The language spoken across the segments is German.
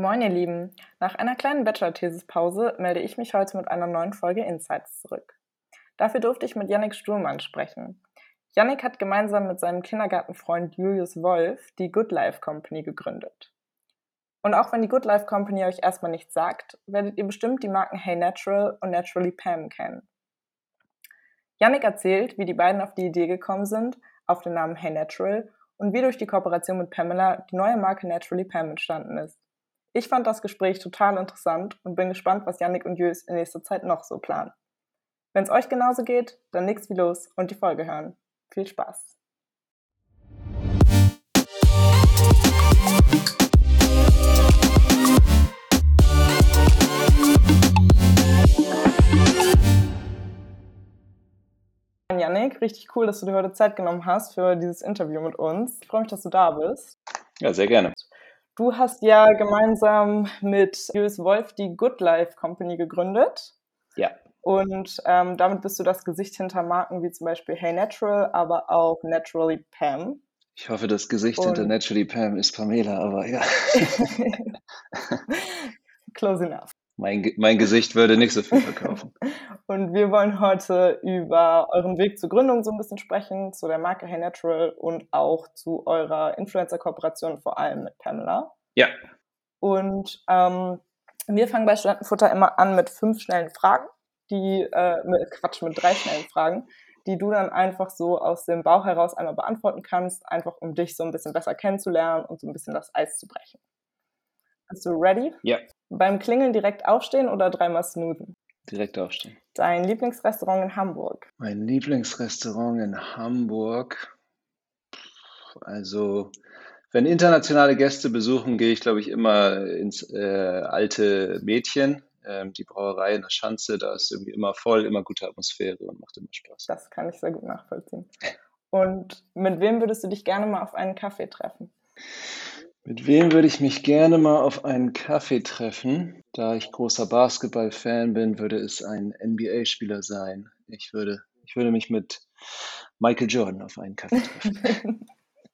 Moin, ihr Lieben. Nach einer kleinen Bachelor-Thesis-Pause melde ich mich heute mit einer neuen Folge Insights zurück. Dafür durfte ich mit Yannick Stuhlmann sprechen. Yannick hat gemeinsam mit seinem Kindergartenfreund Julius Wolf die Good Life Company gegründet. Und auch wenn die Good Life Company euch erstmal nichts sagt, werdet ihr bestimmt die Marken Hey Natural und Naturally Pam kennen. Yannick erzählt, wie die beiden auf die Idee gekommen sind, auf den Namen Hey Natural und wie durch die Kooperation mit Pamela die neue Marke Naturally Pam entstanden ist. Ich fand das Gespräch total interessant und bin gespannt, was Yannick und Jös in nächster Zeit noch so planen. Wenn es euch genauso geht, dann nix wie los und die Folge hören. Viel Spaß! Yannick, richtig cool, dass du dir heute Zeit genommen hast für dieses Interview mit uns. Ich freue mich, dass du da bist. Ja, sehr gerne. Du hast ja gemeinsam mit Julius Wolf die Good Life Company gegründet. Ja. Und ähm, damit bist du das Gesicht hinter Marken wie zum Beispiel Hey Natural, aber auch Naturally Pam. Ich hoffe, das Gesicht Und hinter Naturally Pam ist Pamela, aber ja. Close enough. Mein, mein Gesicht würde nicht so viel verkaufen. und wir wollen heute über euren Weg zur Gründung so ein bisschen sprechen, zu der Marke Hey Natural und auch zu eurer Influencer-Kooperation, vor allem mit Pamela. Ja. Und ähm, wir fangen bei Studentenfutter immer an mit fünf schnellen Fragen, die, äh, mit, Quatsch, mit drei schnellen Fragen, die du dann einfach so aus dem Bauch heraus einmal beantworten kannst, einfach um dich so ein bisschen besser kennenzulernen und so ein bisschen das Eis zu brechen. Bist du ready? Ja. Beim Klingeln direkt aufstehen oder dreimal snoozen? Direkt aufstehen. Dein Lieblingsrestaurant in Hamburg? Mein Lieblingsrestaurant in Hamburg. Also, wenn internationale Gäste besuchen, gehe ich, glaube ich, immer ins äh, alte Mädchen. Ähm, die Brauerei in der Schanze, da ist irgendwie immer voll, immer gute Atmosphäre und macht immer Spaß. Das kann ich sehr gut nachvollziehen. Und mit wem würdest du dich gerne mal auf einen Kaffee treffen? Mit wem würde ich mich gerne mal auf einen Kaffee treffen? Da ich großer Basketball-Fan bin, würde es ein NBA-Spieler sein. Ich würde, ich würde mich mit Michael Jordan auf einen Kaffee treffen.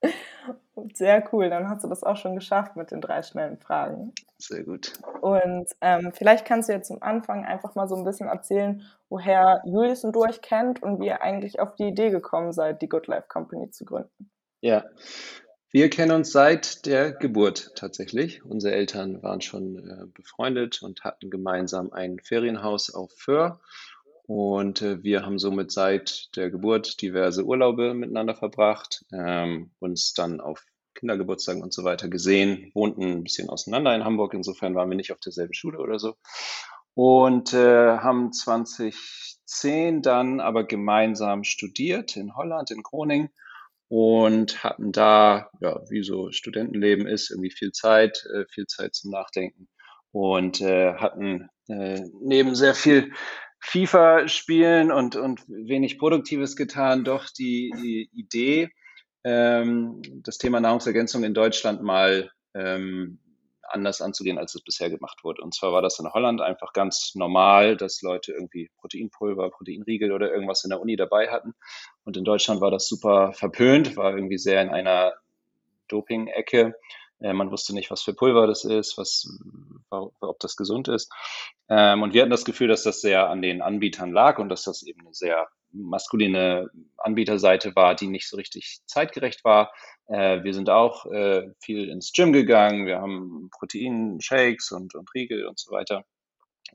Sehr cool, dann hast du das auch schon geschafft mit den drei schnellen Fragen. Sehr gut. Und ähm, vielleicht kannst du jetzt zum Anfang einfach mal so ein bisschen erzählen, woher Julius und du euch kennt und wie ihr eigentlich auf die Idee gekommen seid, die Good Life Company zu gründen. Ja, wir kennen uns seit der Geburt tatsächlich. Unsere Eltern waren schon äh, befreundet und hatten gemeinsam ein Ferienhaus auf Föhr. Und äh, wir haben somit seit der Geburt diverse Urlaube miteinander verbracht, ähm, uns dann auf Kindergeburtstagen und so weiter gesehen, wohnten ein bisschen auseinander in Hamburg. Insofern waren wir nicht auf derselben Schule oder so. Und äh, haben 2010 dann aber gemeinsam studiert in Holland, in Groningen und hatten da, ja, wie so Studentenleben ist, irgendwie viel Zeit, äh, viel Zeit zum Nachdenken und äh, hatten äh, neben sehr viel FIFA spielen und, und wenig Produktives getan, doch die, die Idee, ähm, das Thema Nahrungsergänzung in Deutschland mal ähm, anders anzugehen, als es bisher gemacht wurde. Und zwar war das in Holland einfach ganz normal, dass Leute irgendwie Proteinpulver, Proteinriegel oder irgendwas in der Uni dabei hatten. Und in Deutschland war das super verpönt, war irgendwie sehr in einer Doping-Ecke. Äh, man wusste nicht, was für Pulver das ist, was, ob das gesund ist. Ähm, und wir hatten das Gefühl, dass das sehr an den Anbietern lag und dass das eben eine sehr maskuline Anbieterseite war, die nicht so richtig zeitgerecht war. Äh, wir sind auch äh, viel ins Gym gegangen. Wir haben Proteinshakes und, und Riegel und so weiter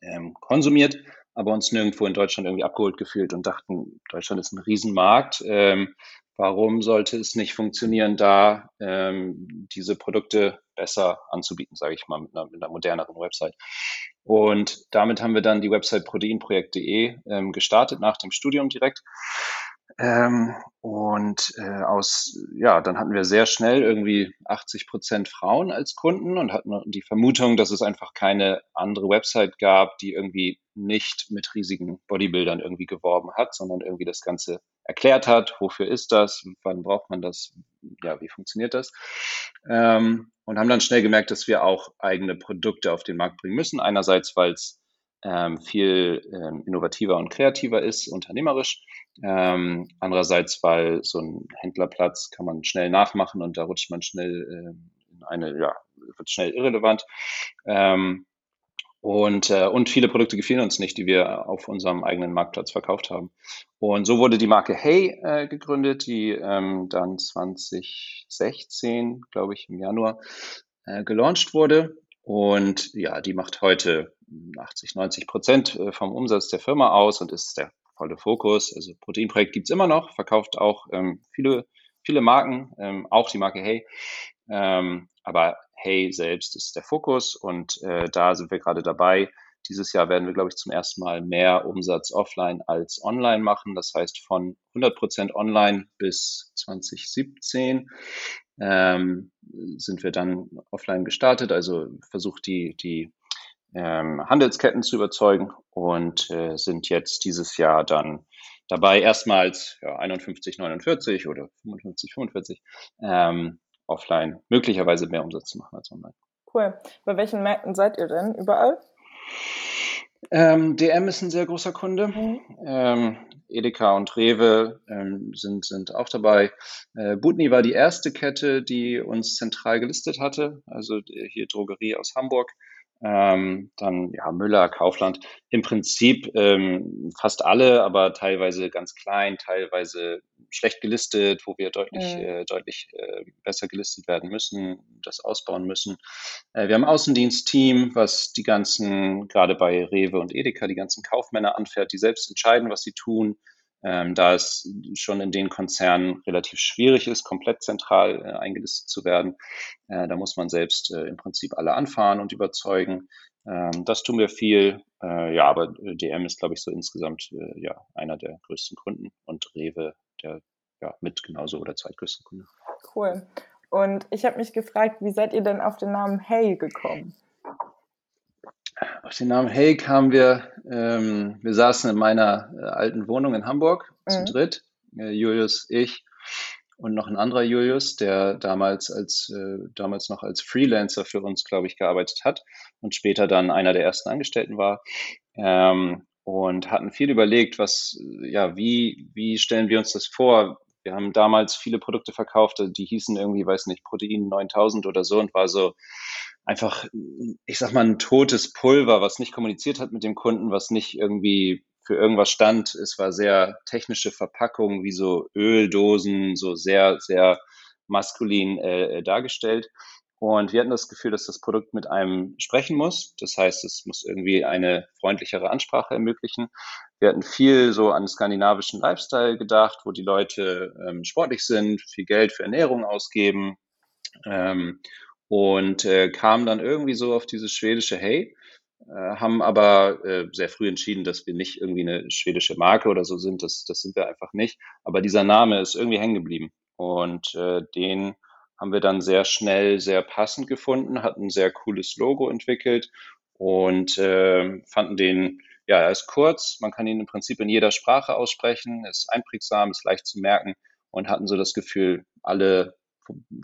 ähm, konsumiert, aber uns nirgendwo in Deutschland irgendwie abgeholt gefühlt und dachten, Deutschland ist ein Riesenmarkt. Ähm, warum sollte es nicht funktionieren, da ähm, diese Produkte besser anzubieten, sage ich mal, mit einer, mit einer, moderneren Website. Und damit haben wir dann die Website proteinprojekt.de ähm, gestartet nach dem Studium direkt ähm, und äh, aus, ja, dann hatten wir sehr schnell irgendwie 80 Prozent Frauen als Kunden und hatten die Vermutung, dass es einfach keine andere Website gab, die irgendwie nicht mit riesigen Bodybuildern irgendwie geworben hat, sondern irgendwie das Ganze erklärt hat, wofür ist das, wann braucht man das, ja, wie funktioniert das. Ähm, und haben dann schnell gemerkt, dass wir auch eigene Produkte auf den Markt bringen müssen. Einerseits, weil es ähm, viel ähm, innovativer und kreativer ist, unternehmerisch. Ähm, andererseits, weil so ein Händlerplatz kann man schnell nachmachen und da rutscht man schnell äh, in eine ja, wird schnell irrelevant. Ähm, und, äh, und viele Produkte gefielen uns nicht, die wir auf unserem eigenen Marktplatz verkauft haben. Und so wurde die Marke Hey äh, gegründet, die ähm, dann 2016, glaube ich, im Januar äh, gelauncht wurde. Und ja, die macht heute 80, 90 Prozent äh, vom Umsatz der Firma aus und ist der volle Fokus. Also Proteinprojekt gibt's immer noch, verkauft auch ähm, viele, viele Marken, ähm, auch die Marke Hey. Ähm, aber Hey selbst ist der Fokus und äh, da sind wir gerade dabei. Dieses Jahr werden wir, glaube ich, zum ersten Mal mehr Umsatz offline als online machen. Das heißt, von 100 Prozent online bis 2017 ähm, sind wir dann offline gestartet. Also versucht die, die ähm, Handelsketten zu überzeugen und äh, sind jetzt dieses Jahr dann dabei erstmals ja, 51, 49 oder 55, 45 ähm, offline möglicherweise mehr Umsatz zu machen als online. Cool. Bei welchen Märkten seid ihr denn überall? Ähm, DM ist ein sehr großer Kunde. Mhm. Ähm, Edeka und Rewe ähm, sind, sind auch dabei. Äh, Butni war die erste Kette, die uns zentral gelistet hatte, also hier Drogerie aus Hamburg ähm, dann ja, Müller, Kaufland, im Prinzip ähm, fast alle, aber teilweise ganz klein, teilweise schlecht gelistet, wo wir deutlich, mhm. äh, deutlich äh, besser gelistet werden müssen, das ausbauen müssen. Äh, wir haben ein Außendienstteam, was die ganzen, gerade bei Rewe und Edeka, die ganzen Kaufmänner anfährt, die selbst entscheiden, was sie tun, ähm, da es schon in den Konzernen relativ schwierig ist, komplett zentral äh, eingelistet zu werden. Äh, da muss man selbst äh, im Prinzip alle anfahren und überzeugen. Ähm, das tun wir viel. Äh, ja, aber DM ist, glaube ich, so insgesamt äh, ja einer der größten Kunden und Rewe der ja mit genauso oder zweitgrößten Kunde. Cool. Und ich habe mich gefragt, wie seid ihr denn auf den Namen Hey gekommen? Auf den Namen Hey kamen wir, ähm, wir saßen in meiner äh, alten Wohnung in Hamburg mhm. zu dritt, äh, Julius, ich und noch ein anderer Julius, der damals als äh, damals noch als Freelancer für uns, glaube ich, gearbeitet hat und später dann einer der ersten Angestellten war. Ähm, und hatten viel überlegt, was, ja, wie, wie stellen wir uns das vor? Wir haben damals viele Produkte verkauft, die hießen irgendwie, weiß nicht, Protein 9000 oder so und war so, einfach, ich sag mal, ein totes Pulver, was nicht kommuniziert hat mit dem Kunden, was nicht irgendwie für irgendwas stand. Es war sehr technische Verpackung, wie so Öldosen, so sehr, sehr maskulin äh, dargestellt. Und wir hatten das Gefühl, dass das Produkt mit einem sprechen muss. Das heißt, es muss irgendwie eine freundlichere Ansprache ermöglichen. Wir hatten viel so an skandinavischen Lifestyle gedacht, wo die Leute ähm, sportlich sind, viel Geld für Ernährung ausgeben ähm, und äh, kamen dann irgendwie so auf dieses schwedische Hey, äh, haben aber äh, sehr früh entschieden, dass wir nicht irgendwie eine schwedische Marke oder so sind. Das, das sind wir einfach nicht. Aber dieser Name ist irgendwie hängen geblieben. Und äh, den haben wir dann sehr schnell sehr passend gefunden, hatten ein sehr cooles Logo entwickelt und äh, fanden den, ja, er ist kurz, man kann ihn im Prinzip in jeder Sprache aussprechen, ist einprägsam, ist leicht zu merken und hatten so das Gefühl, alle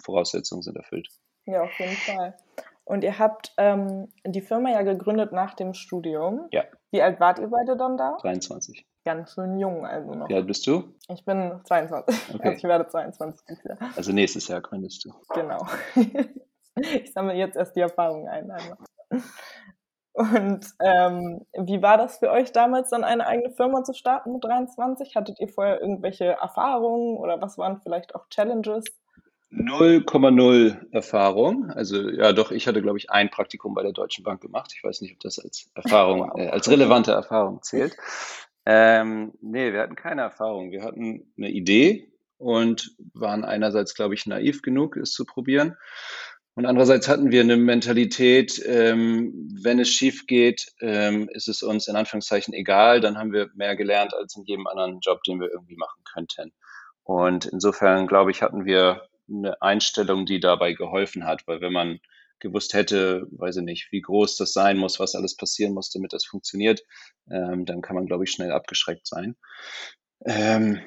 Voraussetzungen sind erfüllt. Ja, auf jeden Fall. Und ihr habt ähm, die Firma ja gegründet nach dem Studium. Ja. Wie alt wart ihr beide dann da? 23. Ganz schön jung, also noch. Wie alt bist du? Ich bin 22. Okay. Also ich werde 22 dieses Jahr. Also nächstes Jahr gründest du. Genau. ich sammle jetzt erst die Erfahrung ein. Einmal. Und ähm, wie war das für euch damals, dann eine eigene Firma zu starten mit 23? Hattet ihr vorher irgendwelche Erfahrungen oder was waren vielleicht auch Challenges? 0,0 Erfahrung. Also ja, doch, ich hatte, glaube ich, ein Praktikum bei der Deutschen Bank gemacht. Ich weiß nicht, ob das als Erfahrung, äh, als relevante Erfahrung zählt. Ähm, nee, wir hatten keine Erfahrung. Wir hatten eine Idee und waren einerseits, glaube ich, naiv genug, es zu probieren. Und andererseits hatten wir eine Mentalität, ähm, wenn es schief geht, ähm, ist es uns in Anführungszeichen egal. Dann haben wir mehr gelernt als in jedem anderen Job, den wir irgendwie machen könnten. Und insofern, glaube ich, hatten wir eine Einstellung, die dabei geholfen hat, weil wenn man gewusst hätte, weiß ich nicht, wie groß das sein muss, was alles passieren muss, damit das funktioniert, ähm, dann kann man, glaube ich, schnell abgeschreckt sein. Ähm,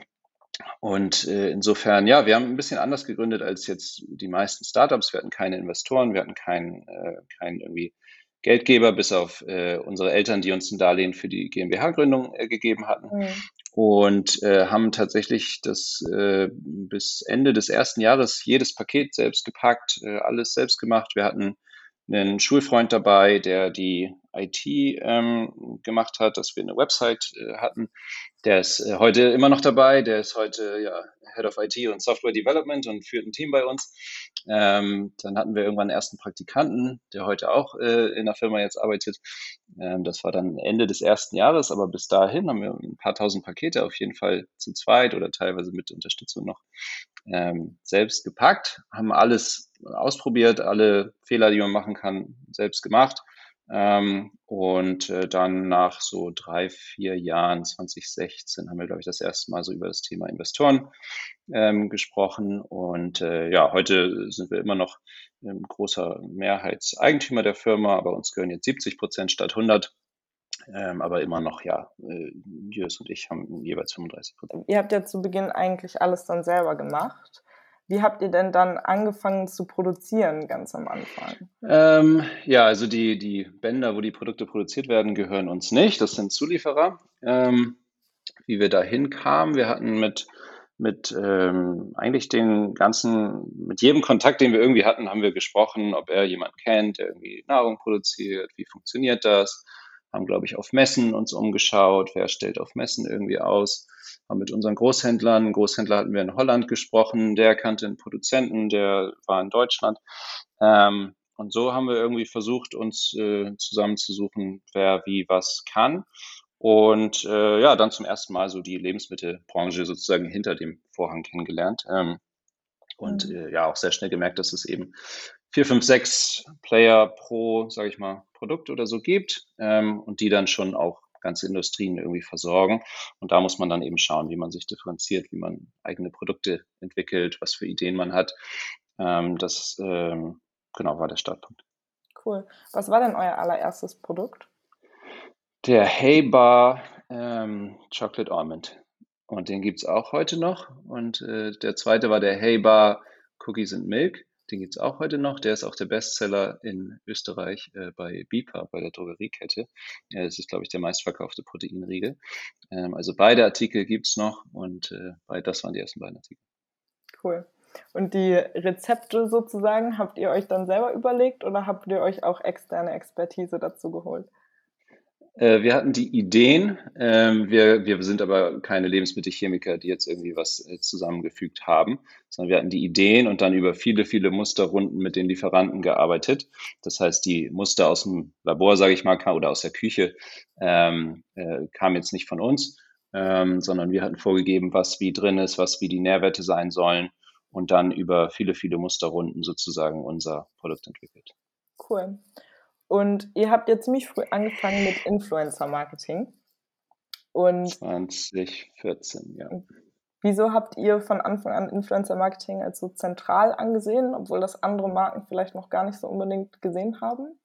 und äh, insofern, ja, wir haben ein bisschen anders gegründet als jetzt die meisten Startups. Wir hatten keine Investoren, wir hatten keinen, äh, keinen irgendwie Geldgeber, bis auf äh, unsere Eltern, die uns ein Darlehen für die GmbH-Gründung äh, gegeben hatten. Mhm. Und äh, haben tatsächlich das äh, bis Ende des ersten Jahres jedes Paket selbst gepackt, äh, alles selbst gemacht. Wir hatten einen Schulfreund dabei, der die IT ähm, gemacht hat, dass wir eine Website äh, hatten. Der ist äh, heute immer noch dabei. Der ist heute ja, Head of IT und Software Development und führt ein Team bei uns. Ähm, dann hatten wir irgendwann einen ersten Praktikanten, der heute auch äh, in der Firma jetzt arbeitet. Ähm, das war dann Ende des ersten Jahres, aber bis dahin haben wir ein paar tausend Pakete auf jeden Fall zu zweit oder teilweise mit Unterstützung noch ähm, selbst gepackt, haben alles ausprobiert, alle Fehler, die man machen kann, selbst gemacht. Ähm, und äh, dann nach so drei, vier Jahren, 2016, haben wir, glaube ich, das erste Mal so über das Thema Investoren ähm, gesprochen. Und äh, ja, heute sind wir immer noch ein großer Mehrheitseigentümer der Firma, aber uns gehören jetzt 70 Prozent statt 100. Ähm, aber immer noch, ja, äh, Jürgen und ich haben jeweils 35 Prozent. Ihr habt ja zu Beginn eigentlich alles dann selber gemacht. Wie habt ihr denn dann angefangen zu produzieren ganz am Anfang? Ähm, ja, also die, die Bänder, wo die Produkte produziert werden, gehören uns nicht. Das sind Zulieferer. Ähm, wie wir da hinkamen, wir hatten mit, mit ähm, eigentlich den ganzen, mit jedem Kontakt, den wir irgendwie hatten, haben wir gesprochen, ob er jemanden kennt, der irgendwie Nahrung produziert, wie funktioniert das haben, glaube ich, auf Messen uns umgeschaut, wer stellt auf Messen irgendwie aus, haben mit unseren Großhändlern, einen Großhändler hatten wir in Holland gesprochen, der kannte einen Produzenten, der war in Deutschland. Ähm, und so haben wir irgendwie versucht, uns äh, zusammenzusuchen, wer wie was kann. Und äh, ja, dann zum ersten Mal so die Lebensmittelbranche sozusagen hinter dem Vorhang kennengelernt. Ähm, und mhm. äh, ja, auch sehr schnell gemerkt, dass es eben vier, fünf, sechs Player pro, sage ich mal, Produkt oder so gibt ähm, und die dann schon auch ganze Industrien irgendwie versorgen. Und da muss man dann eben schauen, wie man sich differenziert, wie man eigene Produkte entwickelt, was für Ideen man hat. Ähm, das ähm, genau war der Startpunkt. Cool. Was war denn euer allererstes Produkt? Der Hey Bar ähm, Chocolate Almond. Und den gibt es auch heute noch. Und äh, der zweite war der Hey Bar Cookies and Milk. Den gibt es auch heute noch. Der ist auch der Bestseller in Österreich äh, bei BIPA, bei der Drogeriekette. Ja, das ist, glaube ich, der meistverkaufte Proteinriegel. Ähm, also beide Artikel gibt es noch und äh, das waren die ersten beiden Artikel. Cool. Und die Rezepte sozusagen, habt ihr euch dann selber überlegt oder habt ihr euch auch externe Expertise dazu geholt? Äh, wir hatten die Ideen. Ähm, wir, wir sind aber keine Lebensmittelchemiker, die jetzt irgendwie was äh, zusammengefügt haben, sondern wir hatten die Ideen und dann über viele, viele Musterrunden mit den Lieferanten gearbeitet. Das heißt, die Muster aus dem Labor, sage ich mal, oder aus der Küche ähm, äh, kamen jetzt nicht von uns, ähm, sondern wir hatten vorgegeben, was wie drin ist, was wie die Nährwerte sein sollen und dann über viele, viele Musterrunden sozusagen unser Produkt entwickelt. Cool. Und ihr habt ja ziemlich früh angefangen mit Influencer-Marketing. Und 2014, ja. Wieso habt ihr von Anfang an Influencer-Marketing als so zentral angesehen, obwohl das andere Marken vielleicht noch gar nicht so unbedingt gesehen haben?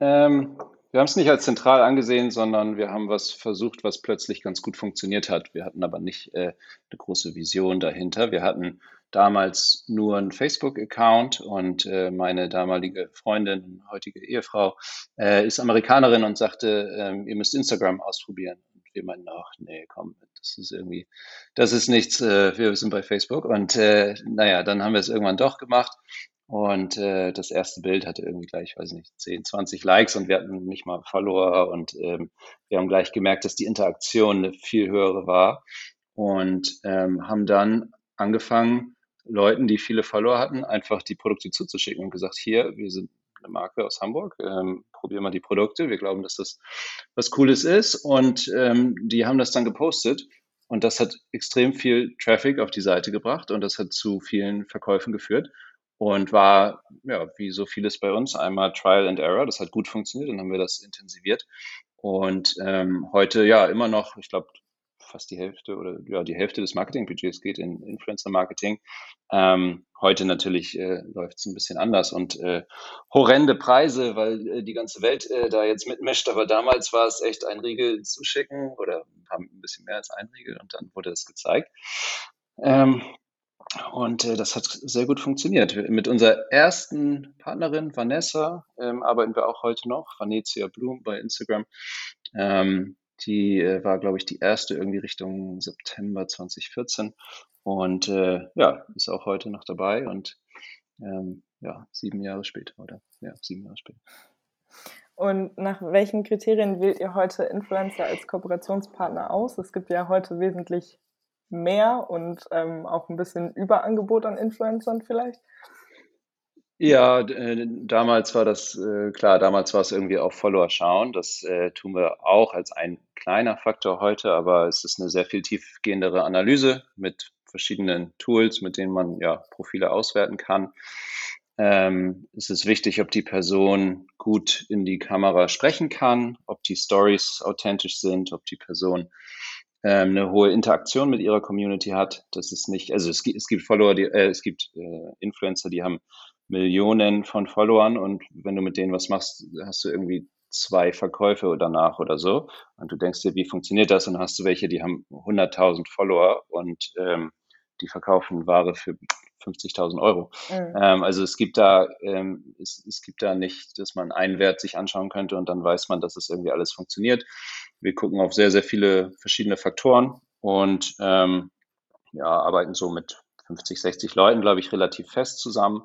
Ähm, wir haben es nicht als zentral angesehen, sondern wir haben was versucht, was plötzlich ganz gut funktioniert hat. Wir hatten aber nicht äh, eine große Vision dahinter. Wir hatten damals nur einen Facebook-Account und äh, meine damalige Freundin, heutige Ehefrau, äh, ist Amerikanerin und sagte, ähm, ihr müsst Instagram ausprobieren. Und wir meinten, ach nee, komm, das ist irgendwie, das ist nichts, äh, wir sind bei Facebook. Und äh, naja, dann haben wir es irgendwann doch gemacht. Und äh, das erste Bild hatte irgendwie gleich, weiß nicht, 10, 20 Likes und wir hatten nicht mal Follower und ähm, wir haben gleich gemerkt, dass die Interaktion eine viel höhere war und ähm, haben dann angefangen, Leuten, die viele Follower hatten, einfach die Produkte zuzuschicken und gesagt, hier, wir sind eine Marke aus Hamburg, ähm, probier mal die Produkte, wir glauben, dass das was Cooles ist. Und ähm, die haben das dann gepostet und das hat extrem viel Traffic auf die Seite gebracht und das hat zu vielen Verkäufen geführt und war, ja, wie so vieles bei uns, einmal Trial and Error, das hat gut funktioniert, dann haben wir das intensiviert. Und ähm, heute ja immer noch, ich glaube, fast die Hälfte oder ja, die Hälfte des Marketingbudgets geht in Influencer-Marketing. Ähm, heute natürlich äh, läuft es ein bisschen anders und äh, horrende Preise, weil äh, die ganze Welt äh, da jetzt mitmischt. Aber damals war es echt ein Riegel zu schicken oder haben ein bisschen mehr als ein Riegel und dann wurde das gezeigt. Ähm, Und äh, das hat sehr gut funktioniert. Mit unserer ersten Partnerin, Vanessa, ähm, arbeiten wir auch heute noch, Vanessa Blum bei Instagram. Ähm, die äh, war, glaube ich, die erste irgendwie Richtung September 2014 und äh, ja, ist auch heute noch dabei und ähm, ja, sieben Jahre später oder ja, sieben Jahre später. Und nach welchen Kriterien wählt ihr heute Influencer als Kooperationspartner aus? Es gibt ja heute wesentlich mehr und ähm, auch ein bisschen Überangebot an Influencern vielleicht. Ja, äh, damals war das, äh, klar, damals war es irgendwie auch Follower schauen. Das äh, tun wir auch als ein kleiner Faktor heute, aber es ist eine sehr viel tiefgehendere Analyse mit verschiedenen Tools, mit denen man ja Profile auswerten kann. Ähm, es ist wichtig, ob die Person gut in die Kamera sprechen kann, ob die Stories authentisch sind, ob die Person ähm, eine hohe Interaktion mit ihrer Community hat. Das ist nicht, also es, gibt, es gibt Follower, die, äh, es gibt äh, Influencer, die haben Millionen von Followern und wenn du mit denen was machst, hast du irgendwie zwei Verkäufe danach oder so. Und du denkst dir, wie funktioniert das? Und hast du welche, die haben 100.000 Follower und ähm, die verkaufen Ware für 50.000 Euro. Mhm. Ähm, also es gibt da, ähm, es, es gibt da nicht, dass man einen Wert sich anschauen könnte und dann weiß man, dass es irgendwie alles funktioniert. Wir gucken auf sehr, sehr viele verschiedene Faktoren und ähm, ja, arbeiten so mit 50, 60 Leuten, glaube ich, relativ fest zusammen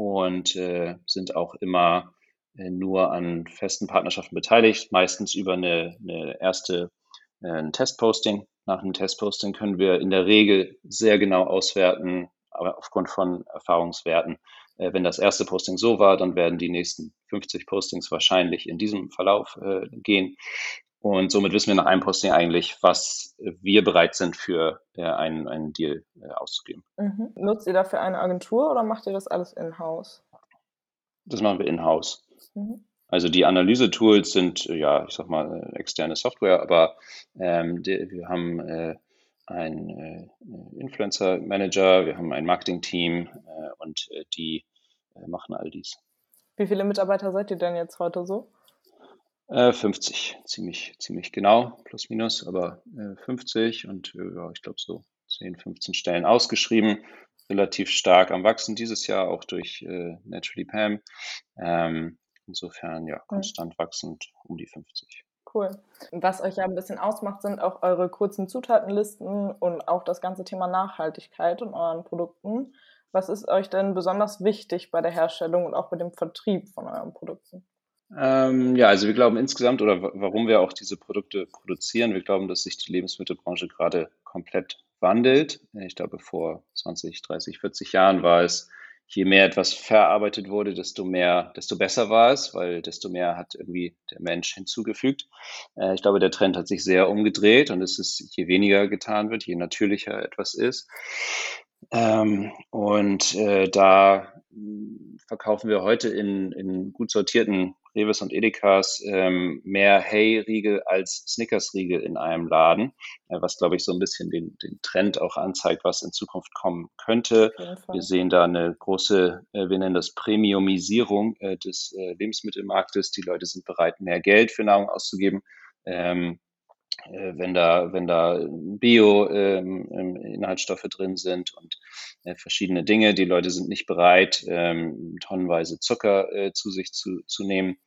und äh, sind auch immer äh, nur an festen Partnerschaften beteiligt, meistens über eine, eine erste äh, Testposting. Nach einem Testposting können wir in der Regel sehr genau auswerten, aber aufgrund von Erfahrungswerten. Äh, wenn das erste Posting so war, dann werden die nächsten 50 Postings wahrscheinlich in diesem Verlauf äh, gehen. Und somit wissen wir nach einem Posting eigentlich, was wir bereit sind für äh, einen, einen Deal äh, auszugeben. Mhm. Nutzt ihr dafür eine Agentur oder macht ihr das alles in-house? Das machen wir in-house. Mhm. Also die Analyse-Tools sind, ja, ich sag mal, externe Software, aber ähm, die, wir haben äh, einen äh, Influencer-Manager, wir haben ein Marketing-Team äh, und äh, die äh, machen all dies. Wie viele Mitarbeiter seid ihr denn jetzt heute so? 50, äh, ziemlich, ziemlich genau, plus minus, aber äh, 50 und äh, ja, ich glaube so 10, 15 Stellen ausgeschrieben, relativ stark am Wachsen dieses Jahr, auch durch äh, Naturally Pam. Ähm, insofern ja, konstant wachsend um die 50. Cool. Was euch ja ein bisschen ausmacht, sind auch eure kurzen Zutatenlisten und auch das ganze Thema Nachhaltigkeit in euren Produkten. Was ist euch denn besonders wichtig bei der Herstellung und auch bei dem Vertrieb von euren Produkten? Ähm, ja, also wir glauben insgesamt oder warum wir auch diese Produkte produzieren, wir glauben, dass sich die Lebensmittelbranche gerade komplett wandelt. Ich glaube, vor 20, 30, 40 Jahren war es, je mehr etwas verarbeitet wurde, desto mehr, desto besser war es, weil desto mehr hat irgendwie der Mensch hinzugefügt. Äh, ich glaube, der Trend hat sich sehr umgedreht und es ist, je weniger getan wird, je natürlicher etwas ist. Ähm, und äh, da verkaufen wir heute in, in gut sortierten Reves und Edekas ähm, mehr Hey-Riegel als Snickers-Riegel in einem Laden, äh, was, glaube ich, so ein bisschen den, den Trend auch anzeigt, was in Zukunft kommen könnte. Wir sehen da eine große, äh, wir nennen das Premiumisierung äh, des äh, Lebensmittelmarktes. Die Leute sind bereit, mehr Geld für Nahrung auszugeben. Ähm, äh, wenn da, wenn da Bio-Inhaltsstoffe ähm, drin sind und äh, verschiedene Dinge. Die Leute sind nicht bereit, ähm, tonnenweise Zucker äh, zu sich zu, zu nehmen.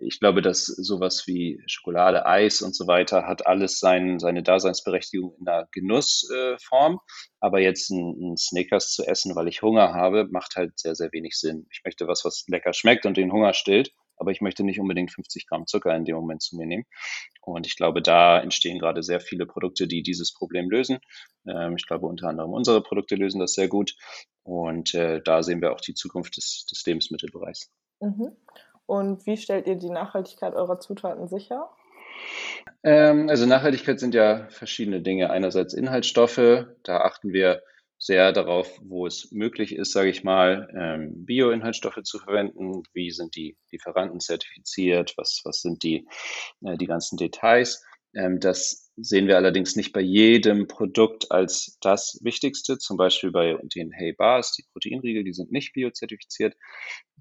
Ich glaube, dass sowas wie Schokolade, Eis und so weiter hat alles sein, seine Daseinsberechtigung in der Genussform. Äh, Aber jetzt ein Snickers zu essen, weil ich Hunger habe, macht halt sehr, sehr wenig Sinn. Ich möchte was, was lecker schmeckt und den Hunger stillt aber ich möchte nicht unbedingt 50 Gramm Zucker in dem Moment zu mir nehmen. Und ich glaube, da entstehen gerade sehr viele Produkte, die dieses Problem lösen. Ähm, ich glaube, unter anderem unsere Produkte lösen das sehr gut. Und äh, da sehen wir auch die Zukunft des, des Lebensmittelbereichs. Mhm. Und wie stellt ihr die Nachhaltigkeit eurer Zutaten sicher? Ähm, also Nachhaltigkeit sind ja verschiedene Dinge. Einerseits Inhaltsstoffe, da achten wir sehr darauf, wo es möglich ist, sage ich mal, ähm, Bio-Inhaltsstoffe zu verwenden. Wie sind die Lieferanten zertifiziert? Was, was sind die, äh, die ganzen Details? Ähm, das sehen wir allerdings nicht bei jedem Produkt als das Wichtigste. Zum Beispiel bei den Hey Bars, die Proteinriegel, die sind nicht biozertifiziert,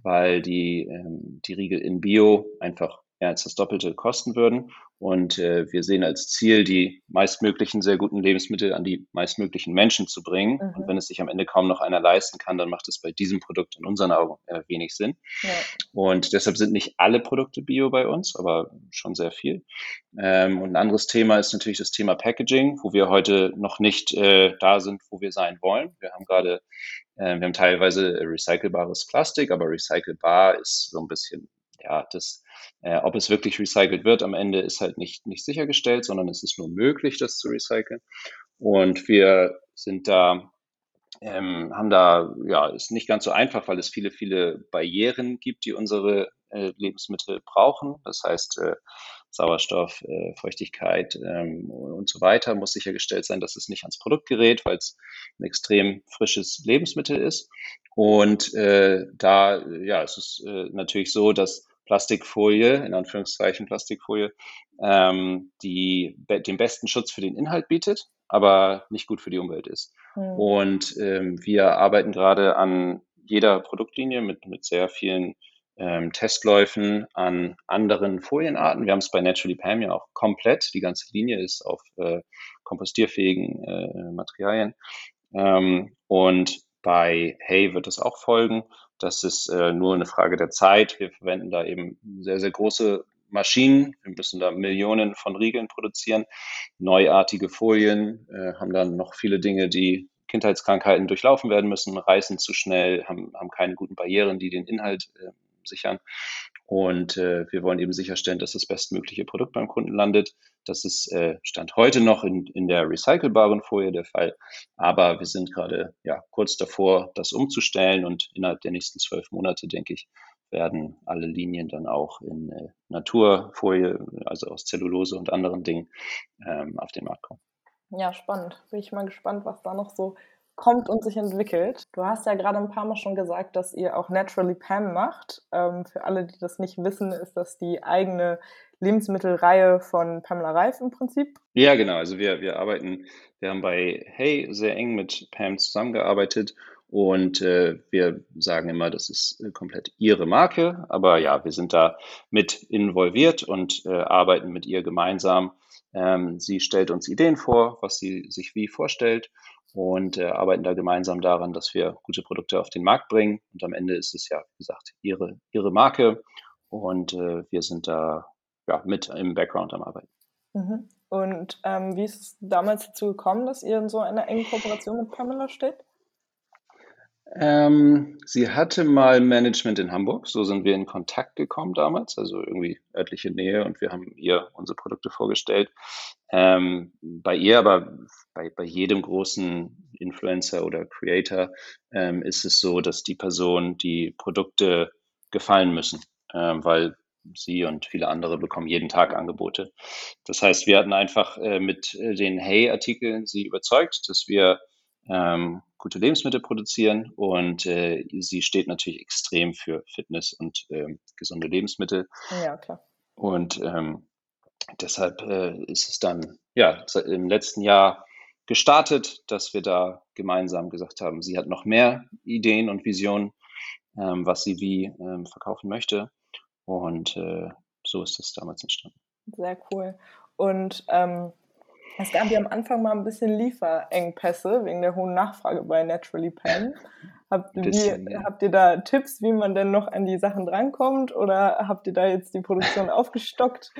weil die, ähm, die Riegel in Bio einfach mehr als das Doppelte kosten würden. Und äh, wir sehen als Ziel, die meistmöglichen sehr guten Lebensmittel an die meistmöglichen Menschen zu bringen. Mhm. Und wenn es sich am Ende kaum noch einer leisten kann, dann macht es bei diesem Produkt in unseren Augen äh, wenig Sinn. Ja. Und deshalb sind nicht alle Produkte bio bei uns, aber schon sehr viel. Ähm, und ein anderes Thema ist natürlich das Thema Packaging, wo wir heute noch nicht äh, da sind, wo wir sein wollen. Wir haben gerade, äh, wir haben teilweise recycelbares Plastik, aber recycelbar ist so ein bisschen ja, das, äh, ob es wirklich recycelt wird am Ende ist halt nicht, nicht sichergestellt, sondern es ist nur möglich, das zu recyceln. Und wir sind da, ähm, haben da, ja, ist nicht ganz so einfach, weil es viele, viele Barrieren gibt, die unsere äh, Lebensmittel brauchen. Das heißt, äh, Sauerstoff, äh, Feuchtigkeit ähm, und so weiter muss sichergestellt sein, dass es nicht ans Produkt gerät, weil es ein extrem frisches Lebensmittel ist. Und äh, da, ja, es ist äh, natürlich so, dass Plastikfolie, in Anführungszeichen Plastikfolie, ähm, die be den besten Schutz für den Inhalt bietet, aber nicht gut für die Umwelt ist. Mhm. Und ähm, wir arbeiten gerade an jeder Produktlinie mit, mit sehr vielen ähm, Testläufen an anderen Folienarten. Wir haben es bei Naturally Pam ja auch komplett. Die ganze Linie ist auf äh, kompostierfähigen äh, Materialien. Ähm, und bei Hey wird es auch folgen. Das ist äh, nur eine Frage der Zeit. Wir verwenden da eben sehr, sehr große Maschinen. Wir müssen da Millionen von Riegeln produzieren, neuartige Folien, äh, haben dann noch viele Dinge, die Kindheitskrankheiten durchlaufen werden müssen, reißen zu schnell, haben, haben keine guten Barrieren, die den Inhalt äh, sichern. Und äh, wir wollen eben sicherstellen, dass das bestmögliche Produkt beim Kunden landet. Das ist äh, Stand heute noch in, in der recycelbaren Folie der Fall. Aber wir sind gerade ja, kurz davor, das umzustellen. Und innerhalb der nächsten zwölf Monate, denke ich, werden alle Linien dann auch in äh, Naturfolie, also aus Zellulose und anderen Dingen, ähm, auf den Markt kommen. Ja, spannend. Bin ich mal gespannt, was da noch so kommt und sich entwickelt. Du hast ja gerade ein paar Mal schon gesagt, dass ihr auch Naturally Pam macht. Ähm, für alle, die das nicht wissen, ist das die eigene Lebensmittelreihe von Pamela Reif im Prinzip. Ja, genau. Also wir, wir arbeiten, wir haben bei Hey sehr eng mit Pam zusammengearbeitet und äh, wir sagen immer, das ist äh, komplett ihre Marke. Aber ja, wir sind da mit involviert und äh, arbeiten mit ihr gemeinsam. Ähm, sie stellt uns Ideen vor, was sie sich wie vorstellt und äh, arbeiten da gemeinsam daran, dass wir gute Produkte auf den Markt bringen. Und am Ende ist es ja, wie gesagt, ihre, ihre Marke und äh, wir sind da ja, mit im Background am Arbeiten. Mhm. Und ähm, wie ist es damals dazu gekommen, dass ihr in so einer engen Kooperation mit Pamela steht? Ähm, sie hatte mal Management in Hamburg, so sind wir in Kontakt gekommen damals, also irgendwie örtliche Nähe und wir haben ihr unsere Produkte vorgestellt. Ähm, bei ihr, aber bei, bei jedem großen Influencer oder Creator ähm, ist es so, dass die Person die Produkte gefallen müssen, ähm, weil sie und viele andere bekommen jeden Tag Angebote. Das heißt, wir hatten einfach äh, mit äh, den Hey-Artikeln sie überzeugt, dass wir ähm, gute Lebensmittel produzieren und äh, sie steht natürlich extrem für Fitness und ähm, gesunde Lebensmittel. Ja, klar. Und ähm, deshalb äh, ist es dann ja im letzten Jahr gestartet, dass wir da gemeinsam gesagt haben, sie hat noch mehr Ideen und Visionen, ähm, was sie wie ähm, verkaufen möchte. Und äh, so ist das damals entstanden. Sehr cool. Und ähm, es gab ja am Anfang mal ein bisschen Lieferengpässe wegen der hohen Nachfrage bei Naturally Pen. Habt, bisschen, wie, ja. habt ihr da Tipps, wie man denn noch an die Sachen drankommt oder habt ihr da jetzt die Produktion aufgestockt?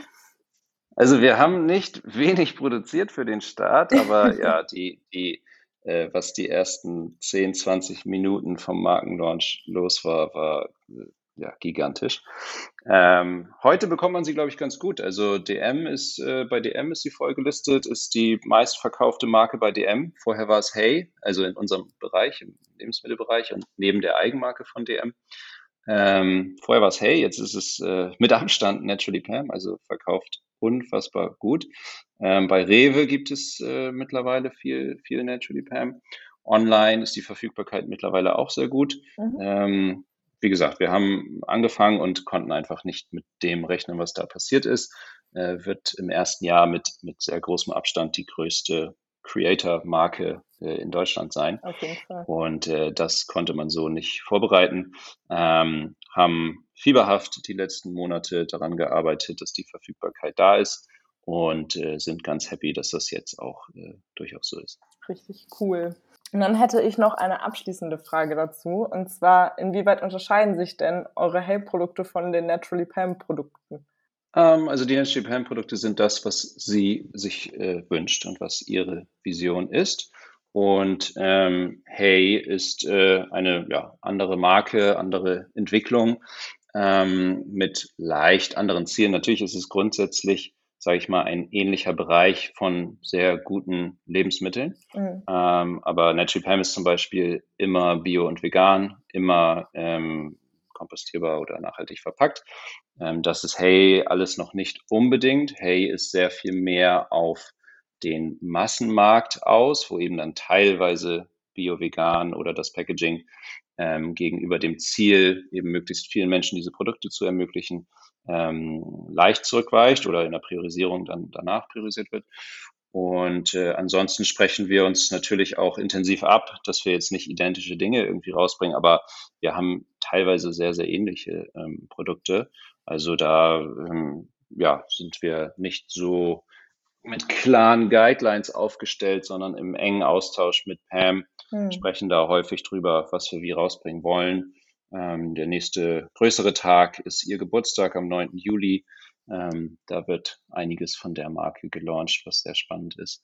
Also wir haben nicht wenig produziert für den Start, aber ja, die, die, äh, was die ersten 10, 20 Minuten vom Markenlaunch los war, war äh, ja, gigantisch. Ähm, heute bekommt man sie, glaube ich, ganz gut. Also DM ist, äh, bei DM ist sie voll gelistet, ist die meistverkaufte Marke bei DM. Vorher war es Hey, also in unserem Bereich, im Lebensmittelbereich und neben der Eigenmarke von DM. Ähm, vorher war es Hey, jetzt ist es äh, mit Abstand Naturally Pam, also verkauft unfassbar gut. Ähm, bei Rewe gibt es äh, mittlerweile viel, viel Naturally Pam. Online ist die Verfügbarkeit mittlerweile auch sehr gut. Mhm. Ähm, wie gesagt, wir haben angefangen und konnten einfach nicht mit dem rechnen, was da passiert ist. Äh, wird im ersten Jahr mit, mit sehr großem Abstand die größte Creator-Marke äh, in Deutschland sein. Fall. Und äh, das konnte man so nicht vorbereiten. Ähm, haben fieberhaft die letzten Monate daran gearbeitet, dass die Verfügbarkeit da ist und äh, sind ganz happy, dass das jetzt auch äh, durchaus so ist. Richtig cool. Und dann hätte ich noch eine abschließende Frage dazu. Und zwar, inwieweit unterscheiden sich denn eure Hey-Produkte von den Naturally Pam-Produkten? Ähm, also die Naturally Pam-Produkte sind das, was sie sich äh, wünscht und was ihre Vision ist. Und ähm, Hey ist äh, eine ja, andere Marke, andere Entwicklung ähm, mit leicht anderen Zielen. Natürlich ist es grundsätzlich sage ich mal, ein ähnlicher Bereich von sehr guten Lebensmitteln. Mhm. Ähm, aber Natural Pam ist zum Beispiel immer bio und vegan, immer ähm, kompostierbar oder nachhaltig verpackt. Ähm, das ist Hey alles noch nicht unbedingt. Hey ist sehr viel mehr auf den Massenmarkt aus, wo eben dann teilweise bio-vegan oder das Packaging ähm, gegenüber dem Ziel, eben möglichst vielen Menschen diese Produkte zu ermöglichen, ähm, leicht zurückweicht oder in der Priorisierung dann danach priorisiert wird. Und äh, ansonsten sprechen wir uns natürlich auch intensiv ab, dass wir jetzt nicht identische Dinge irgendwie rausbringen, aber wir haben teilweise sehr, sehr ähnliche ähm, Produkte. Also da ähm, ja, sind wir nicht so mit klaren Guidelines aufgestellt, sondern im engen Austausch mit Pam hm. sprechen da häufig drüber, was wir wie rausbringen wollen. Ähm, der nächste größere Tag ist ihr Geburtstag am 9. Juli. Ähm, da wird einiges von der Marke gelauncht, was sehr spannend ist.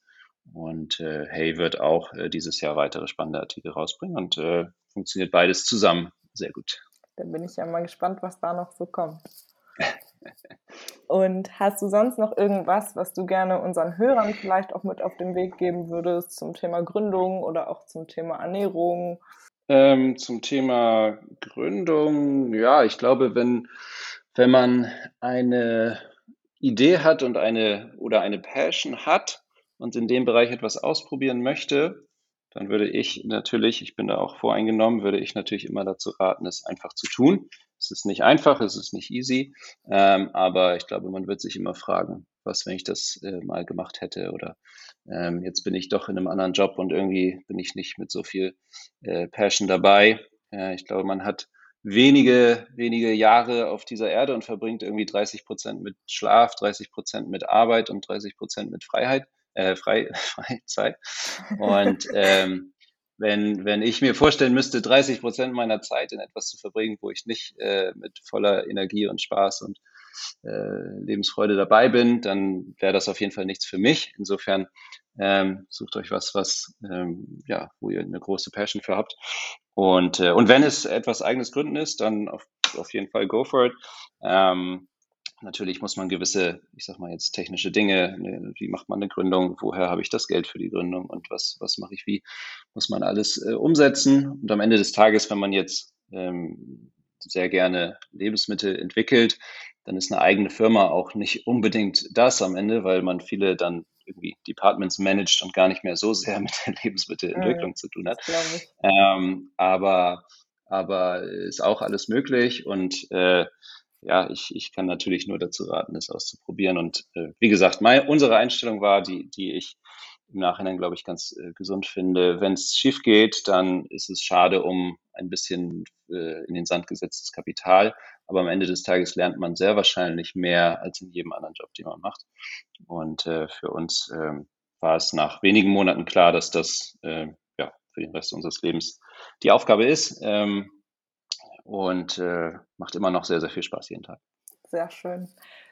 Und äh, Hey wird auch äh, dieses Jahr weitere spannende Artikel rausbringen und äh, funktioniert beides zusammen sehr gut. Dann bin ich ja mal gespannt, was da noch so kommt. Und hast du sonst noch irgendwas, was du gerne unseren Hörern vielleicht auch mit auf den Weg geben würdest zum Thema Gründung oder auch zum Thema Ernährung ähm, zum Thema Gründung, ja, ich glaube, wenn, wenn man eine Idee hat und eine oder eine Passion hat und in dem Bereich etwas ausprobieren möchte, dann würde ich natürlich, ich bin da auch voreingenommen, würde ich natürlich immer dazu raten, es einfach zu tun. Es ist nicht einfach, es ist nicht easy, ähm, aber ich glaube, man wird sich immer fragen, was, wenn ich das äh, mal gemacht hätte oder ähm, jetzt bin ich doch in einem anderen Job und irgendwie bin ich nicht mit so viel äh, Passion dabei. Äh, ich glaube, man hat wenige, wenige Jahre auf dieser Erde und verbringt irgendwie 30 Prozent mit Schlaf, 30 Prozent mit Arbeit und 30 Prozent mit Freiheit, äh, Frei, Freizeit. Und ähm, wenn, wenn ich mir vorstellen müsste, 30 Prozent meiner Zeit in etwas zu verbringen, wo ich nicht äh, mit voller Energie und Spaß und äh, Lebensfreude dabei bin, dann wäre das auf jeden Fall nichts für mich. Insofern ähm, sucht euch was, was ähm, ja, wo ihr eine große Passion für habt. Und, äh, und wenn es etwas eigenes Gründen ist, dann auf, auf jeden Fall go for it. Ähm, natürlich muss man gewisse, ich sag mal jetzt technische Dinge, ne, wie macht man eine Gründung, woher habe ich das Geld für die Gründung und was, was mache ich wie, muss man alles äh, umsetzen. Und am Ende des Tages, wenn man jetzt ähm, sehr gerne Lebensmittel entwickelt, dann ist eine eigene Firma auch nicht unbedingt das am Ende, weil man viele dann irgendwie Departments managt und gar nicht mehr so sehr mit der Lebensmittelentwicklung mhm, zu tun hat. Ähm, aber, aber ist auch alles möglich und äh, ja, ich, ich kann natürlich nur dazu raten, es auszuprobieren. Und äh, wie gesagt, meine, unsere Einstellung war, die, die ich im Nachhinein, glaube ich, ganz äh, gesund finde. Wenn es schief geht, dann ist es schade um ein bisschen äh, in den Sand gesetztes Kapital. Aber am Ende des Tages lernt man sehr wahrscheinlich mehr als in jedem anderen Job, den man macht. Und äh, für uns äh, war es nach wenigen Monaten klar, dass das äh, ja, für den Rest unseres Lebens die Aufgabe ist. Ähm, und äh, macht immer noch sehr, sehr viel Spaß jeden Tag. Sehr schön.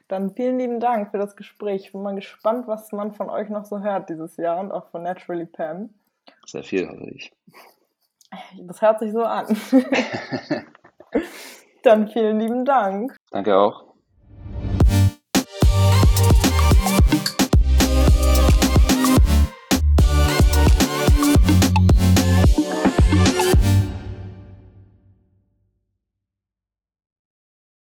Dann vielen lieben Dank für das Gespräch. Ich bin mal gespannt, was man von euch noch so hört dieses Jahr und auch von Naturally Pam. Sehr viel, hoffe ich. Das hört sich so an. Dann vielen lieben Dank. Danke auch.